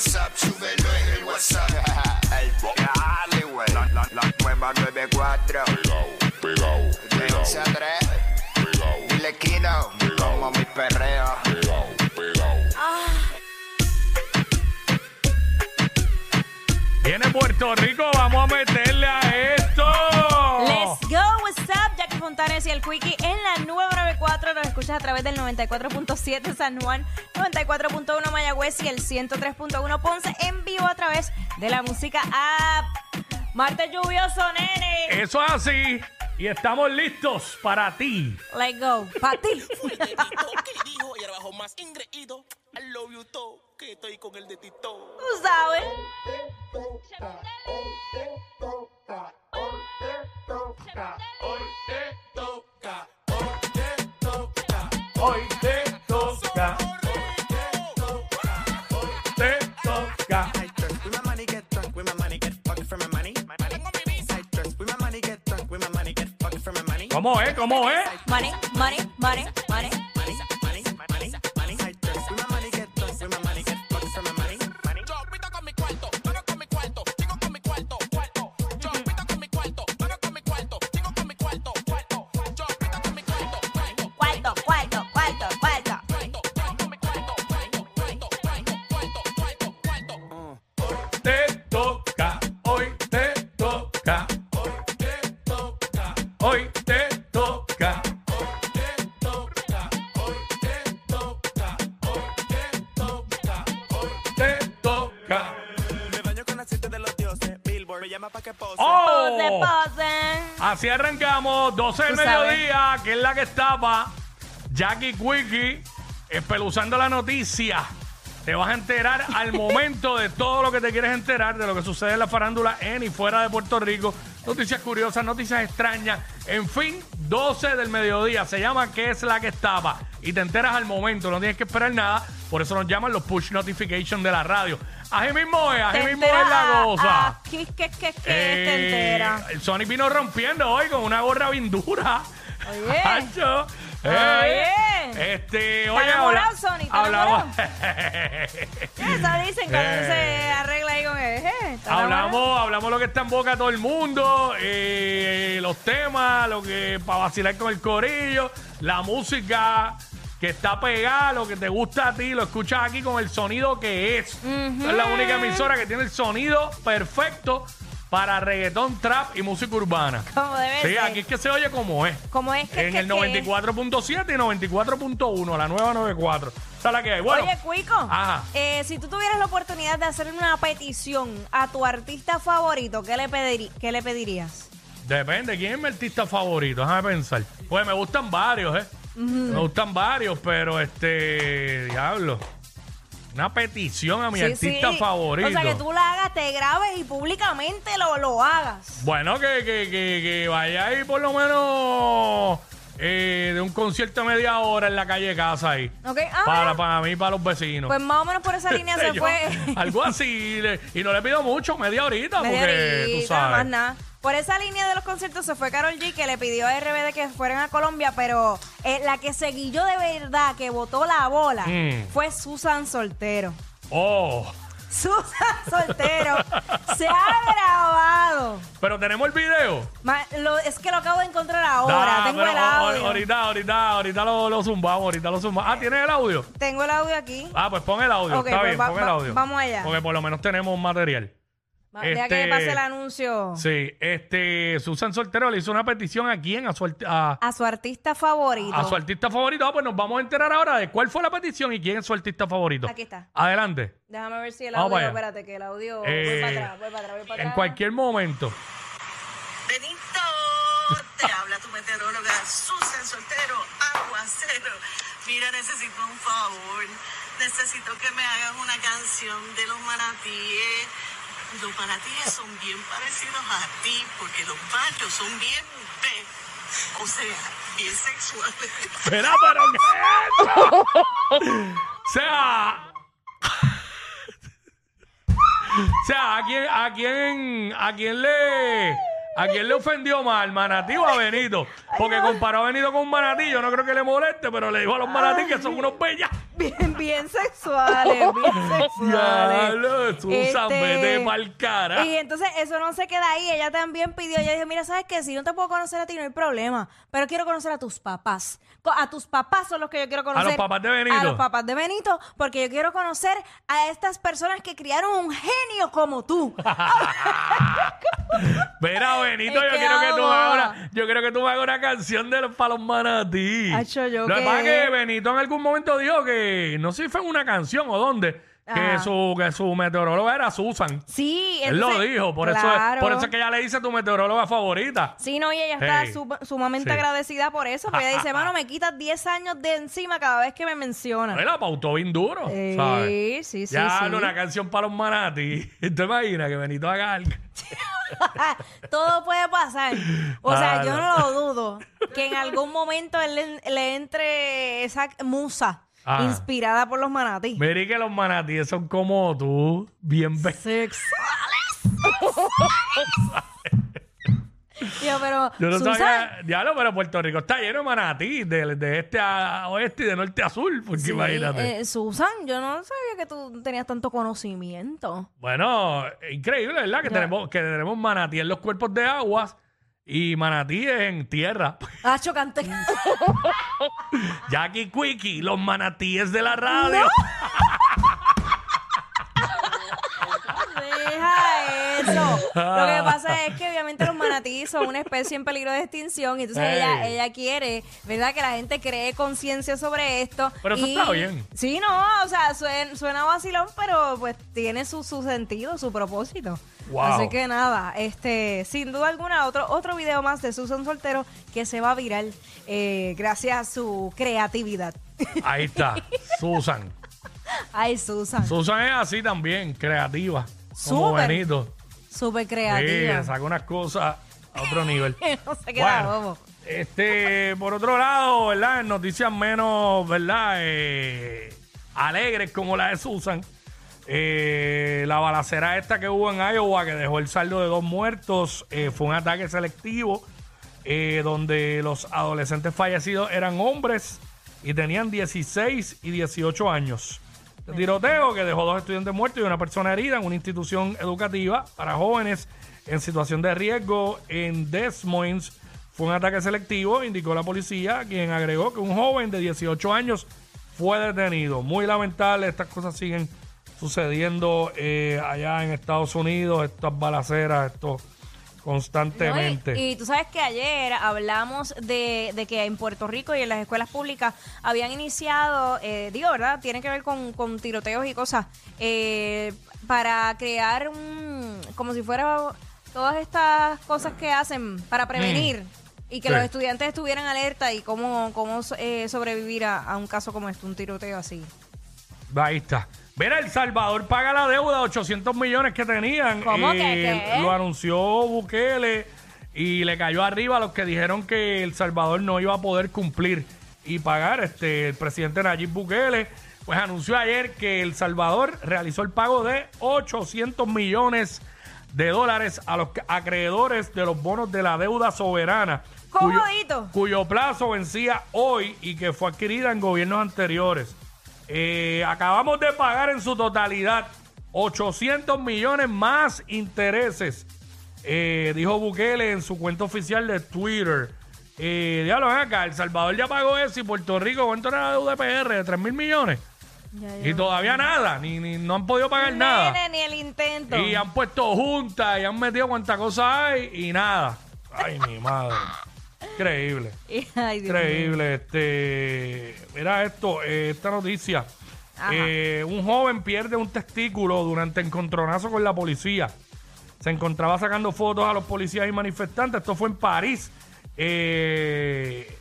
WhatsApp, súbelo en el WhatsApp. el dale, güey. La, la, la, nueva 94. Pegao, pegao, pegao. De 11 a 3. Pegao. Dile Kino. Pegao. Como mi perreo. Pegao, pegao. Ah. Viene Puerto Rico, vamos a meterle a esto. Let's go, what's up, Jackie Fontanes y el Quickie en la nueva 94. Nos escuchas a través del 94.7 San Juan, 94.1 Mayagüez y el 103.1 Ponce en vivo a través de la música app. Martes lluvioso, nene. Eso es así. Y estamos listos para ti. Let's go. Pa' ti. Fue el que dijo y ahora bajo más ingreído. I love you todo, que estoy con el de Tito. Tú sabes. With my money, get drunk with my money, get fucked for my money. My money. I drink with my money, get drunk with my money, get fucked for my money. ¿Cómo es? ¿Cómo es? Money, money, money, money. Money, money, llama pa' que pose. Pose, ¡Oh! pose. Así arrancamos, 12 del Tú sabes. mediodía, que es la que estaba. Jackie Quickie, espeluzando la noticia. Te vas a enterar al momento de todo lo que te quieres enterar, de lo que sucede en la farándula en y fuera de Puerto Rico. Noticias curiosas, noticias extrañas. En fin, 12 del mediodía. Se llama ¿Qué es la que estaba? Y te enteras al momento, no tienes que esperar nada. Por eso nos llaman los push notifications de la radio. Así mismo es, así mismo es enteras la cosa. ¿Qué, qué, qué, qué Eh, te entera? El Sonic vino rompiendo hoy con una gorra bien dura. Oye. Hacho. Oye. Este, oye, Sonic? ¿Está hablamos, Eso dicen que Eh. no se arregla ahí con el... eh, ¿está hablamos, hablamos lo que está en boca de todo el mundo, eh, los temas, lo que para vacilar con el corillo, la música que está pegada, lo que te gusta a ti, lo escuchas aquí con el sonido que es. Es la única emisora que tiene el sonido perfecto para reggaetón, trap y música urbana. Como debe Sí, ser. aquí es que se oye como es. Como es que... en que- el que- 94.7 y 94.1, la nueva 94. Esa es la que hay. Bueno, Oye, Cuico, Ajá. eh, si tú tuvieras la oportunidad de hacer una petición a tu artista favorito, ¿qué le, pediri- qué le pedirías? depende. ¿Quién es mi artista favorito? Déjame pensar. Pues me gustan varios, ¿eh? Me gustan varios, pero este. Diablo. Una petición a mi Sí, artista sí. favorito. O sea, que tú la hagas, te grabes y públicamente lo, lo hagas. Bueno, que, que, que, que vaya ahí por lo menos eh, de un concierto de media hora en la calle casa ahí. ¿Ok? Ah, Para, para mí, para los vecinos. pues más o menos por esa línea se yo, fue. Algo así. le- y no le pido mucho, media horita, Media porque tú horita, sabes. más nada. Por esa línea de los conciertos se fue Carol G, que le pidió a RBD que fueran a Colombia, pero eh, la que se guilló de verdad, que botó la bola, Mm. fue Susan Soltero. Oh. Susan Soltero se ha grabado. Pero tenemos el video. Ma- lo- es que lo acabo de encontrar ahora. Da, Tengo pero el o- o- audio. ahorita, ahorita, ahorita lo, lo zumbamos, ahorita lo zumbamos. Ah, ¿tienes el audio? Tengo el audio aquí. Ah, pues pon el audio, Ok, está pues bien, va- pon el va- audio. vamos allá. Porque por lo menos tenemos material. Deja que este- me pase el anuncio. Sí, este, Susan Soltero le hizo una petición a quién, a su, arti- a, A su artista favorito. a su artista favorito. Ah, pues nos vamos a enterar ahora de cuál fue la petición y quién es su artista favorito. Aquí está. Adelante. Déjame ver si el Vamos audio. allá. Espérate, que el audio. Eh, voy para atrás, voy para atrás, voy para En atrás. cualquier momento. Benito, te habla tu meteoróloga Susan Soltero, aguacero. Mira, necesito un favor. Necesito que me hagas una canción de los manatíes. Los manatíes son bien parecidos a ti, porque los machos son bien B, o sea, bien sexuales. Espera, pero ¿qué es esto? O sea. O sea, ¿a quién, a quién, a quién le, a quién le ofendió más, al manatí o a Benito? Porque comparó a Benito con un manatí, yo no creo que le moleste, pero le dijo a los manatí que son unos bellas. Bien, bien sexuales, bien sexuales. Diablo, Susan, vete pa'l cara. Y entonces eso no se queda ahí. Ella también pidió, ella dijo, mira, ¿sabes qué? Si no te puedo conocer a ti no hay problema, pero quiero conocer a tus papás. Co- A tus papás son los que yo quiero conocer. los papás de Benito. A los papás de Benito, porque yo quiero conocer a estas personas que criaron un genio como tú. Mira, Benito, yo quiero que tú me hagas una, yo quiero que tú me hagas una canción de los para los manatí. Hacho, yo que pasa es que Benito en algún momento dijo que, no sé si fue en una canción o dónde, que Ajá. su, que su meteoróloga era Susan. Sí, Él lo entonces- dijo, por eso, Claro. por eso es que ella le dice tu meteoróloga favorita. Sí, no, y ella está Hey. sumamente Sí. agradecida por eso, porque ella dice, mano, me quitas 10 años de encima cada vez que me menciona. Él la pautó bien duro, Sí, ¿sabes? sí, sí, Ya sí. una canción para los manatí. ¿Te imaginas que Benito haga algo? Todo puede pasar. O sea, yo no. no lo dudo. Que en algún momento él le, le entre esa musa Ah. inspirada por los manatí. Mira que los manatíes son como tú, bien be- Sexuales. Yo, pero Yo no Susan, sabía, diablo, pero Puerto Rico está lleno de manatí, de, de este a oeste y de norte a sur, porque sí, imagínate. eh, Susan, yo no sabía que tú tenías tanto conocimiento. Bueno, increíble, ¿verdad? Que Ya. tenemos, que tenemos manatí en los cuerpos de aguas y manatíes en tierra. Ah, chocante. Jackie Quickie, los manatíes de la radio. Deja eso. Lo que pasa es que obviamente los manatíes son una especie en peligro de extinción y entonces Ey. ella, ella quiere, ¿verdad? Que la gente cree conciencia sobre esto. Pero eso y- está bien. Sí, no, o sea, suena, suena vacilón, pero pues tiene su, su sentido, su propósito. Wow. Así que nada, este, sin duda alguna, otro, otro video más de Susan Soltero que se va viral eh, gracias a su creatividad. Ahí está, Susan. Ay, Susan. Susan es así también, creativa. Como Súper Benito. Súper Sí, creativa. saca unas cosas a otro nivel. no se queda Bueno, bobo. este, por otro lado, ¿verdad? En noticias menos, ¿verdad? Eh, alegres como la de Susan. Eh, la balacera esta que hubo en Iowa, que dejó el saldo de dos muertos, eh, fue un ataque selectivo eh, donde los adolescentes fallecidos eran hombres y tenían 16 y 18 años. El tiroteo que dejó dos estudiantes muertos y una persona herida en una institución educativa para jóvenes en situación de riesgo en Des Moines fue un ataque selectivo, indicó la policía, quien agregó que un joven de 18 años fue detenido. Muy lamentable, estas cosas siguen sucediendo eh, allá en Estados Unidos, estas balaceras, esto constantemente. No, y, y tú sabes que ayer hablamos de, de que en Puerto Rico y en las escuelas públicas habían iniciado, eh, digo, ¿verdad? Tiene que ver con, con tiroteos y cosas, eh, para crear un, como si fuera todas estas cosas que hacen para prevenir. Y que Mm. Sí. los estudiantes estuvieran alerta y cómo, cómo eh, sobrevivir a, a un caso como este, un tiroteo así. Ahí está. Mira, El Salvador paga la deuda de 800 millones que tenían. ¿Cómo que qué? Lo anunció Bukele y le cayó arriba a los que dijeron que El Salvador no iba a poder cumplir y pagar. Este, el presidente Nayib Bukele pues anunció ayer que El Salvador realizó el pago de 800 millones de dólares a los acreedores de los bonos de la deuda soberana. cuyo- cuyo plazo vencía hoy y que fue adquirida en gobiernos anteriores. Eh, acabamos de pagar en su totalidad 800 millones más intereses, eh, dijo Bukele en su cuenta oficial de Twitter. Eh, diablo, ven acá, El Salvador ya pagó eso y Puerto Rico, ¿cuánto era la deuda de PR? ¿De 3 mil millones? Y todavía nada, ni, ni- no han podido pagar nada. Ni el intento. Y han puesto juntas y han metido cuánta cosa hay y nada. Ay, mi madre. Increíble. Ay, Dios mío. Increíble. Este, mira esto, eh, esta noticia. Eh, un joven pierde un testículo durante encontronazo con la policía. Se encontraba sacando fotos a los policías y manifestantes. Esto fue en París. Eh,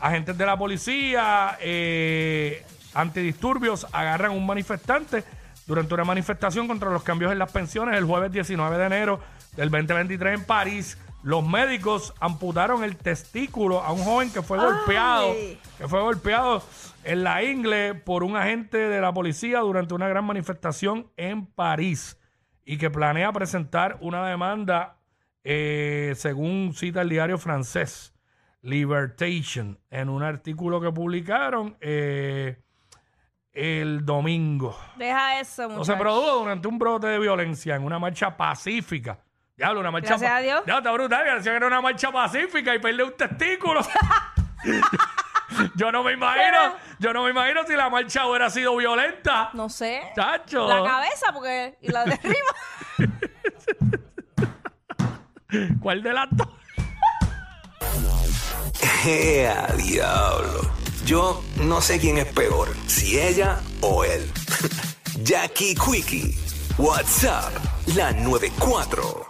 agentes de la policía eh, antidisturbios agarran un manifestante durante una manifestación contra los cambios en las pensiones el jueves 19 de enero del 2023 en París. Los médicos amputaron el testículo a un joven que fue golpeado, que fue golpeado en la ingle por un agente de la policía durante una gran manifestación en París y que planea presentar una demanda eh, según cita el diario francés. Libertation en un artículo que publicaron eh, el domingo. Deja eso, No se produjo durante un brote de violencia en una marcha pacífica. Diablo, una marcha Gracias a Dios. Ya, está brutal. Gracias que era una marcha pacífica y perdió un testículo. yo no me imagino, yo no me imagino si la marcha hubiera sido violenta. No sé. Chacho. La cabeza, porque. Y la de arriba. ¿Cuál de las dos? ¡Ea, diablo! Yo no sé quién es peor, si ella o él. Jackie Quickie, WhatsApp, la 94.